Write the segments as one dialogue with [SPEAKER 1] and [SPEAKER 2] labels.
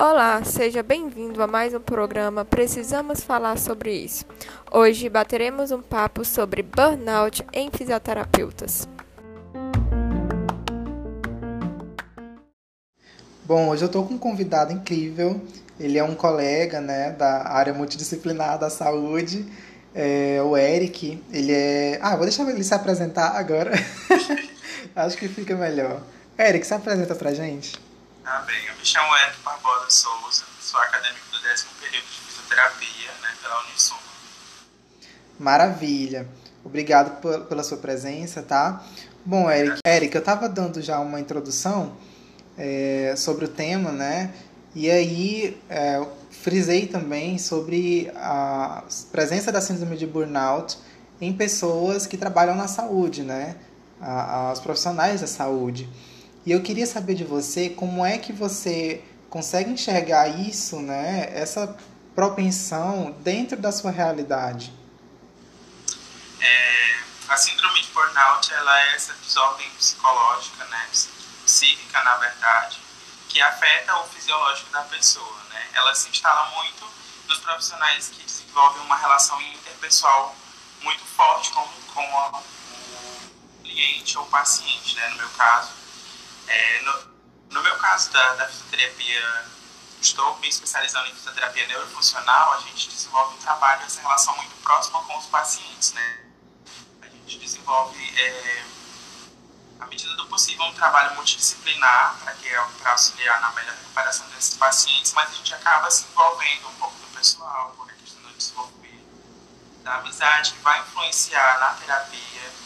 [SPEAKER 1] Olá, seja bem-vindo a mais um programa Precisamos Falar sobre Isso. Hoje bateremos um papo sobre burnout em fisioterapeutas.
[SPEAKER 2] Bom, hoje eu estou com um convidado incrível. Ele é um colega né, da área multidisciplinar da saúde, é, o Eric. Ele é. Ah, vou deixar ele se apresentar agora. Acho que fica melhor. Eric, se apresenta pra gente.
[SPEAKER 3] Ah, bem, eu me chamo Eric Barbosa Souza, sou acadêmico do décimo período de fisioterapia né, pela Unisul.
[SPEAKER 2] Maravilha. Obrigado pela sua presença, tá? Bom, Eric, Eric eu estava dando já uma introdução é, sobre o tema, né? E aí é, frisei também sobre a presença da síndrome de burnout em pessoas que trabalham na saúde, né? As profissionais da saúde. E eu queria saber de você como é que você consegue enxergar isso, né? Essa propensão dentro da sua realidade.
[SPEAKER 3] É, a síndrome de burnout ela é essa desordem psicológica, né? Psíquica, na verdade, que afeta o fisiológico da pessoa, né? Ela se instala muito nos profissionais que desenvolvem uma relação interpessoal muito forte com, com o cliente ou paciente, né? No meu caso, é, no, no, meu caso da, da, fisioterapia, estou me especializando em fisioterapia neurofuncional, a gente desenvolve um trabalho, essa relação muito próxima com os pacientes, né? A gente desenvolve, é, à medida do possível, um trabalho multidisciplinar para que para auxiliar na melhor recuperação desses pacientes, mas a gente acaba se envolvendo um pouco do pessoal, por a questão do desenvolvimento, da amizade que vai influenciar na terapia.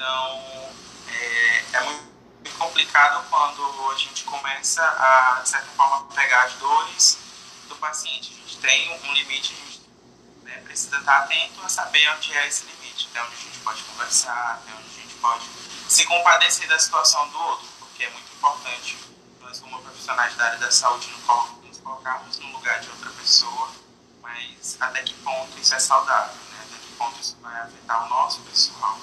[SPEAKER 3] Então, é, é muito complicado quando a gente começa a, de certa forma, pegar as dores do paciente. A gente tem um limite, a gente né, precisa estar atento a saber onde é esse limite, até onde a gente pode conversar, até onde a gente pode se compadecer da situação do outro, porque é muito importante nós, como profissionais da área da saúde, nos colocarmos no lugar de outra pessoa, mas até que ponto isso é saudável, né? até que ponto isso vai afetar o nosso pessoal.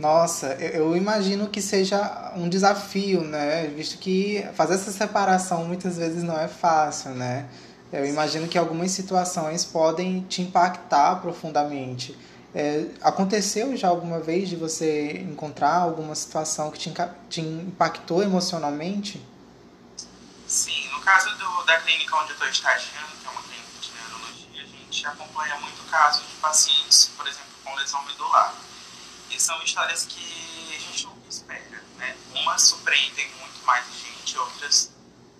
[SPEAKER 2] Nossa, eu imagino que seja um desafio, né? Visto que fazer essa separação muitas vezes não é fácil, né? Eu imagino que algumas situações podem te impactar profundamente. É, aconteceu já alguma vez de você encontrar alguma situação que te, te impactou emocionalmente?
[SPEAKER 3] Sim, no caso do, da clínica onde eu estou estagiando, que é uma clínica de neurologia, a gente acompanha muito casos de pacientes, por exemplo, com lesão medular e são histórias que a gente nunca espera, né? Umas surpreendem muito mais a gente, outras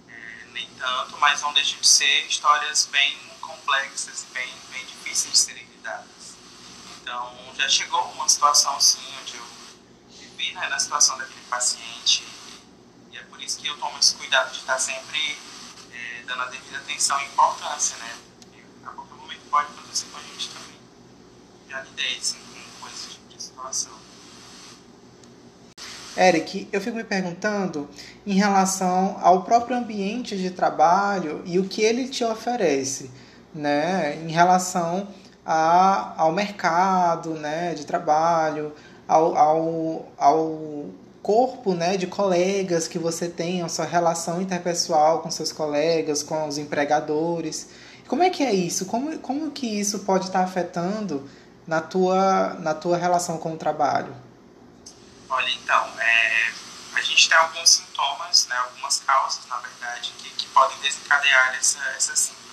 [SPEAKER 3] é, nem tanto, mas não deixam de ser histórias bem complexas, bem, bem difíceis de serem lidadas. Então, já chegou uma situação, sim, onde eu vivi né, na situação daquele paciente e é por isso que eu tomo esse cuidado de estar sempre é, dando a devida atenção e importância, né? Porque a qualquer momento pode acontecer com a gente também. Já lidei, assim, com coisas situação.
[SPEAKER 2] Eric, eu fico me perguntando em relação ao próprio ambiente de trabalho e o que ele te oferece, né, em relação a, ao mercado, né, de trabalho, ao, ao, ao corpo, né, de colegas que você tem, a sua relação interpessoal com seus colegas, com os empregadores. Como é que é isso? Como, como que isso pode estar afetando na tua, na tua relação com o trabalho?
[SPEAKER 3] Olha, então, é, a gente tem alguns sintomas, né, algumas causas, na verdade, que, que podem desencadear essa, essa síndrome.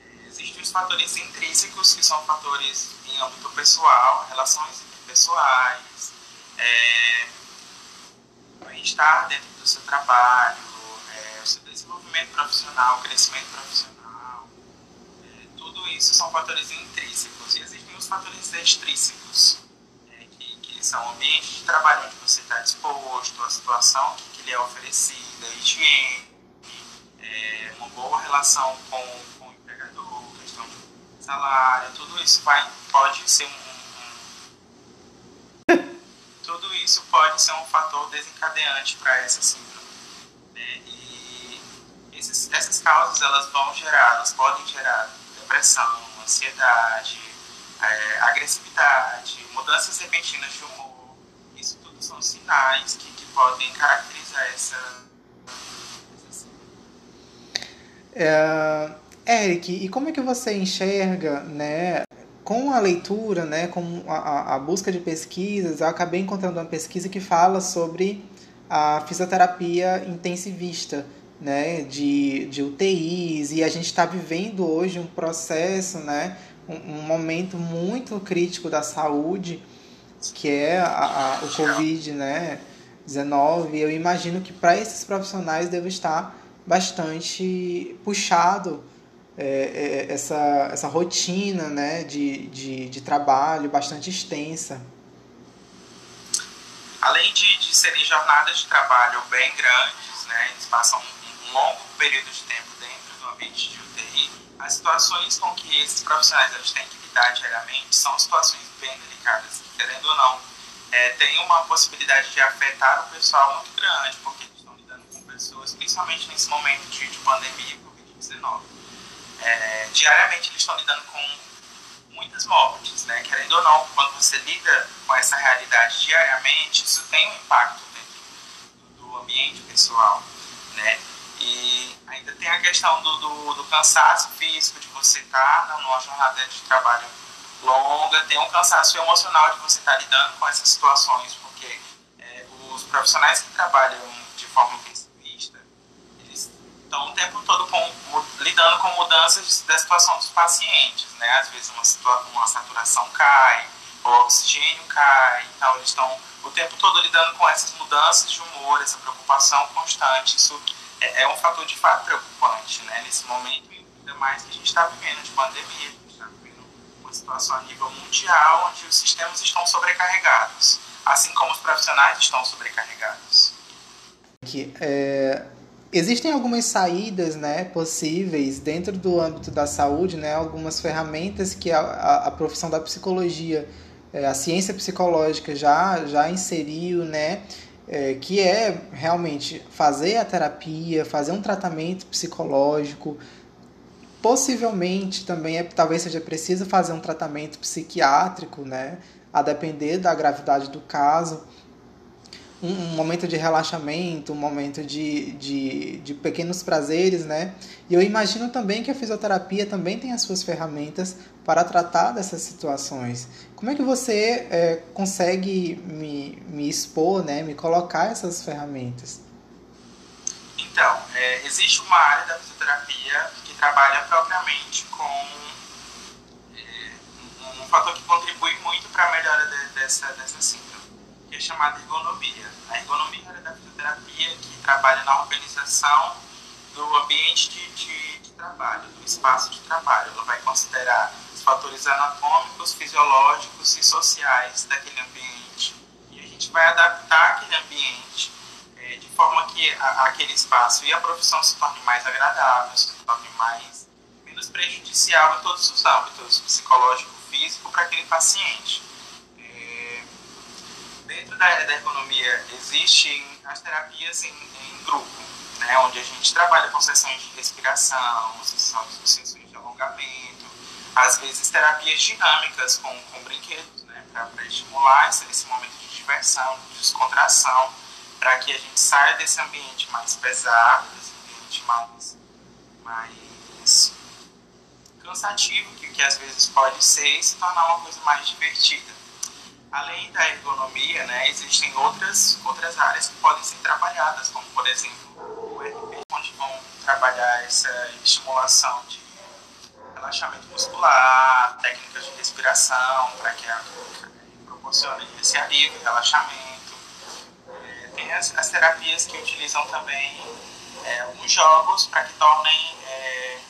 [SPEAKER 3] É, existem os fatores intrínsecos, que são fatores em âmbito pessoal, relações interpessoais, é, bem-estar dentro do seu trabalho, é, o seu desenvolvimento profissional, crescimento profissional, é, tudo isso são fatores intrínsecos. E os fatores extrínsecos, é, que, que, são o ambiente de trabalho onde você está disposto, a situação que, que lhe é oferecida, a higiene, é, uma boa relação com, com o empregador, questão de salário, tudo isso vai, pode ser um, um tudo isso pode ser um fator desencadeante para essa síndrome. Né? E esses, essas causas elas vão gerar, elas podem gerar depressão, ansiedade, é, agressividade, mudanças repentinas de humor. Isso tudo são sinais que, que podem caracterizar essa.
[SPEAKER 2] É, Eric, e como é que você enxerga, né, com a leitura, né, com a, a busca de pesquisas, eu acabei encontrando uma pesquisa que fala sobre a fisioterapia intensivista, né, de, de UTIs, e a gente está vivendo hoje um processo, né, um, momento muito crítico da saúde, que é a, a, o Covid, né, 19. Eu imagino que para esses profissionais deve estar bastante puxado é, é, essa, essa rotina né, de, de, de trabalho bastante extensa.
[SPEAKER 3] Além de, de serem jornadas de trabalho bem grandes, né, eles passam um longo período de tempo dentro do ambiente de UTI, as situações com que esses profissionais eles têm que lidar diariamente são situações bem delicadas, querendo ou não, é, tem uma possibilidade de afetar o pessoal muito grande, porque eles estão lidando com pessoas, principalmente nesse momento de, de pandemia Covid-19. É, diariamente eles estão lidando com muitas mortes, né? Querendo ou não, quando você lida com essa realidade diariamente, isso tem um impacto dentro do ambiente pessoal, né? E ainda tem a questão do, do, do cansaço físico, de você estar tá numa jornada de trabalho longa, tem um cansaço emocional de você estar tá lidando com essas situações, porque é, os profissionais que trabalham de forma intensivista, eles estão o tempo todo com, lidando com mudanças da situação dos pacientes, né? Às vezes uma, uma saturação cai, o oxigênio cai, então eles estão o tempo todo lidando com essas mudanças de humor, essa preocupação constante, isso é, é um fator de fato preocupante, né? Nesse momento, ainda mais que a gente está vivendo de pandemia, a gente está vivendo uma situação a nível mundial onde os sistemas estão sobrecarregados, assim como os profissionais estão sobrecarregados.
[SPEAKER 2] Que, é, existem algumas saídas né, possíveis dentro do âmbito da saúde, né, algumas ferramentas que a, a, a profissão da psicologia, é, a ciência psicológica já, já inseriu, né, é, que é realmente fazer a terapia, fazer um tratamento psicológico. Possivelmente também é, talvez seja preciso fazer um tratamento psiquiátrico, né, a depender da gravidade do caso um, um momento de relaxamento, um momento de, de, de pequenos prazeres, né? E eu imagino também que a fisioterapia também tem as suas ferramentas para tratar dessas situações. Como é que você é, consegue me, me expor, né, me colocar essas ferramentas?
[SPEAKER 3] Então, é, existe uma área da fisioterapia que trabalha propriamente com é, um, um fator que contribui muito para a melhora de, dessa, dessa síndrome que é chamada ergonomia. A ergonomia é da fisioterapia que trabalha na organização do ambiente de, de, de, trabalho, do espaço de trabalho. Ela vai considerar fatores anatômicos, fisiológicos e sociais daquele ambiente. E a gente vai adaptar aquele ambiente é, de forma que a, aquele espaço e a profissão se torne mais agradável, se torne mais menos prejudicial em todos os âmbitos, psicológico, físico, para aquele paciente. Dentro da, da ergonomia existem as terapias em, em, grupo, né, onde a gente trabalha com sessões de respiração, sessões de alongamento, às vezes terapias dinâmicas com, com brinquedos, né, para estimular esse, esse momento de diversão, de descontração, para que a gente saia desse ambiente mais pesado, desse ambiente mais, mais cansativo, que, que às vezes pode ser, e se tornar uma coisa mais divertida. Além da ergonomia, né, existem outras, outras áreas que podem ser trabalhadas, como por exemplo o RP, onde vão trabalhar essa estimulação de relaxamento muscular, técnicas de respiração, para que a, proporcione esse alívio, relaxamento. É, tem as, as, terapias que utilizam também é, alguns jogos para que tornem é,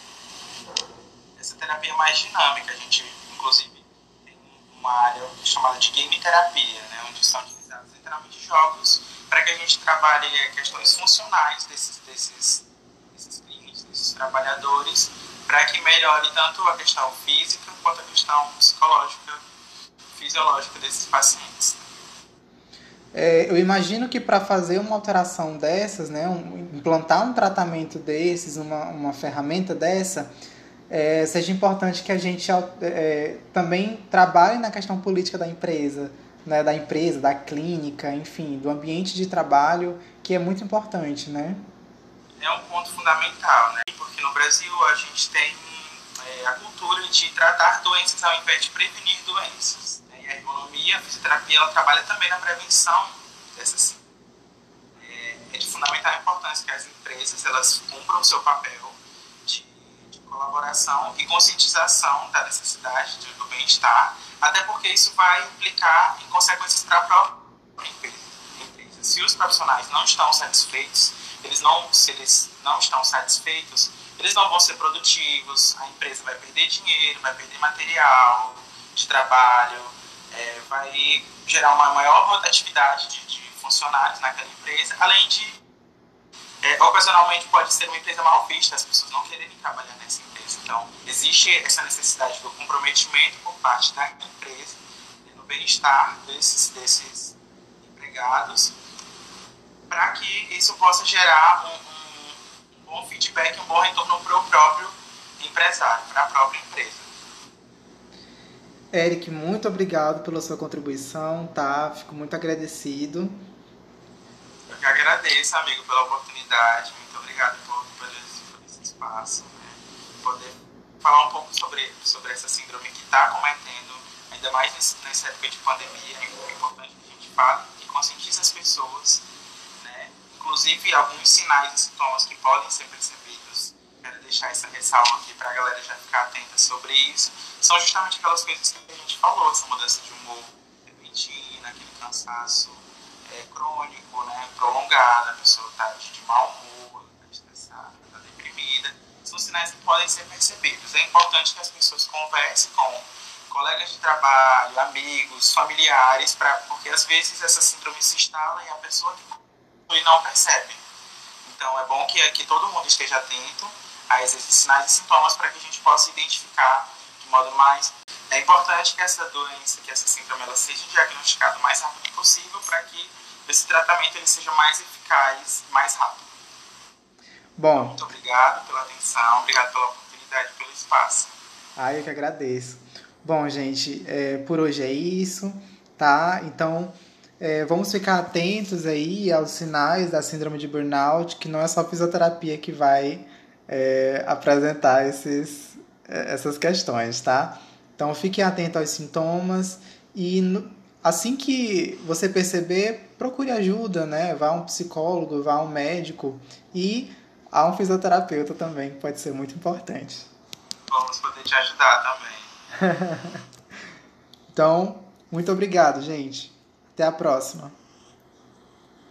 [SPEAKER 3] essa terapia mais dinâmica. A gente, inclusive, uma área chamada de game terapia, né, onde são utilizados literalmente jogos para que a gente trabalhe questões funcionais desses, desses, desses clientes, desses trabalhadores, para que melhore tanto a questão física quanto a questão psicológica, fisiológica desses pacientes.
[SPEAKER 2] É, eu imagino que para fazer uma alteração dessas, né, um, implantar um tratamento desses, uma, uma ferramenta dessa, é, seja importante que a gente é, também trabalhe na questão política da empresa, né, da empresa, da clínica, enfim, do ambiente de trabalho, que é muito importante, né?
[SPEAKER 3] É um ponto fundamental, né? Porque no Brasil a gente tem é, a cultura de tratar doenças ao invés de prevenir doenças. Né? E a ergonomia, a fisioterapia, ela trabalha também na prevenção dessas. É, é de fundamental importância que as empresas elas cumpram o seu papel de, de colaboração e conscientização da necessidade do bem-estar, até porque isso vai implicar em consequências para a própria empresa. Se os profissionais não estão satisfeitos, eles não, se eles não estão satisfeitos, eles não vão ser produtivos, a empresa vai perder dinheiro, vai perder material de trabalho, é, vai gerar uma maior rotatividade de, de, funcionários naquela empresa, além de, é, ocasionalmente, pode ser uma empresa mal vista, as pessoas não quererem trabalhar nessa empresa. Então, existe essa necessidade do comprometimento por parte da empresa no bem-estar desses, desses empregados, para que isso possa gerar um, bom feedback, um bom retorno para o próprio empresário, para a própria empresa.
[SPEAKER 2] Eric, muito obrigado pela sua contribuição, tá? Fico muito agradecido.
[SPEAKER 3] Eu que agradeço, amigo, pela oportunidade. Muito obrigado por, por, esse, por esse espaço. Né? Poder falar um pouco sobre, sobre essa síndrome que está cometendo, ainda mais nesse, nessa época de pandemia. É importante que a gente fale e conscientize as pessoas inclusive alguns sinais e sintomas que podem ser percebidos. Quero deixar essa ressalva aqui para a galera já ficar atenta sobre isso. São justamente aquelas coisas que a gente falou, essa mudança de humor repentina, aquele cansaço é, crônico, né, prolongado, a pessoa está de mau humor, está estressada, está deprimida. São sinais que podem ser percebidos. É importante que as pessoas conversem com colegas de trabalho, amigos, familiares, pra, porque às vezes essa síndrome se instala e a pessoa que e não percebe. Então é bom que, que todo mundo esteja atento a esses sinais e sintomas para que a gente possa identificar de modo mais. É importante que essa doença, que essa síndrome, ela seja diagnosticada o mais rápido possível para que esse tratamento ele seja mais eficaz, mais rápido.
[SPEAKER 2] Bom.
[SPEAKER 3] Então, muito obrigado pela atenção, obrigado pela oportunidade, pelo espaço.
[SPEAKER 2] Ah, eu que agradeço. Bom, gente, é, por hoje é isso, tá? Então, é, vamos ficar atentos aí aos sinais da síndrome de burnout, que não é só a fisioterapia que vai é, apresentar esses, é, essas questões, tá? Então fiquem atentos aos sintomas e assim que você perceber, procure ajuda, né? Vá a um psicólogo, vá a um médico e a um fisioterapeuta também, pode ser muito importante.
[SPEAKER 3] Vamos poder te ajudar também.
[SPEAKER 2] então, muito obrigado, gente. Até a próxima.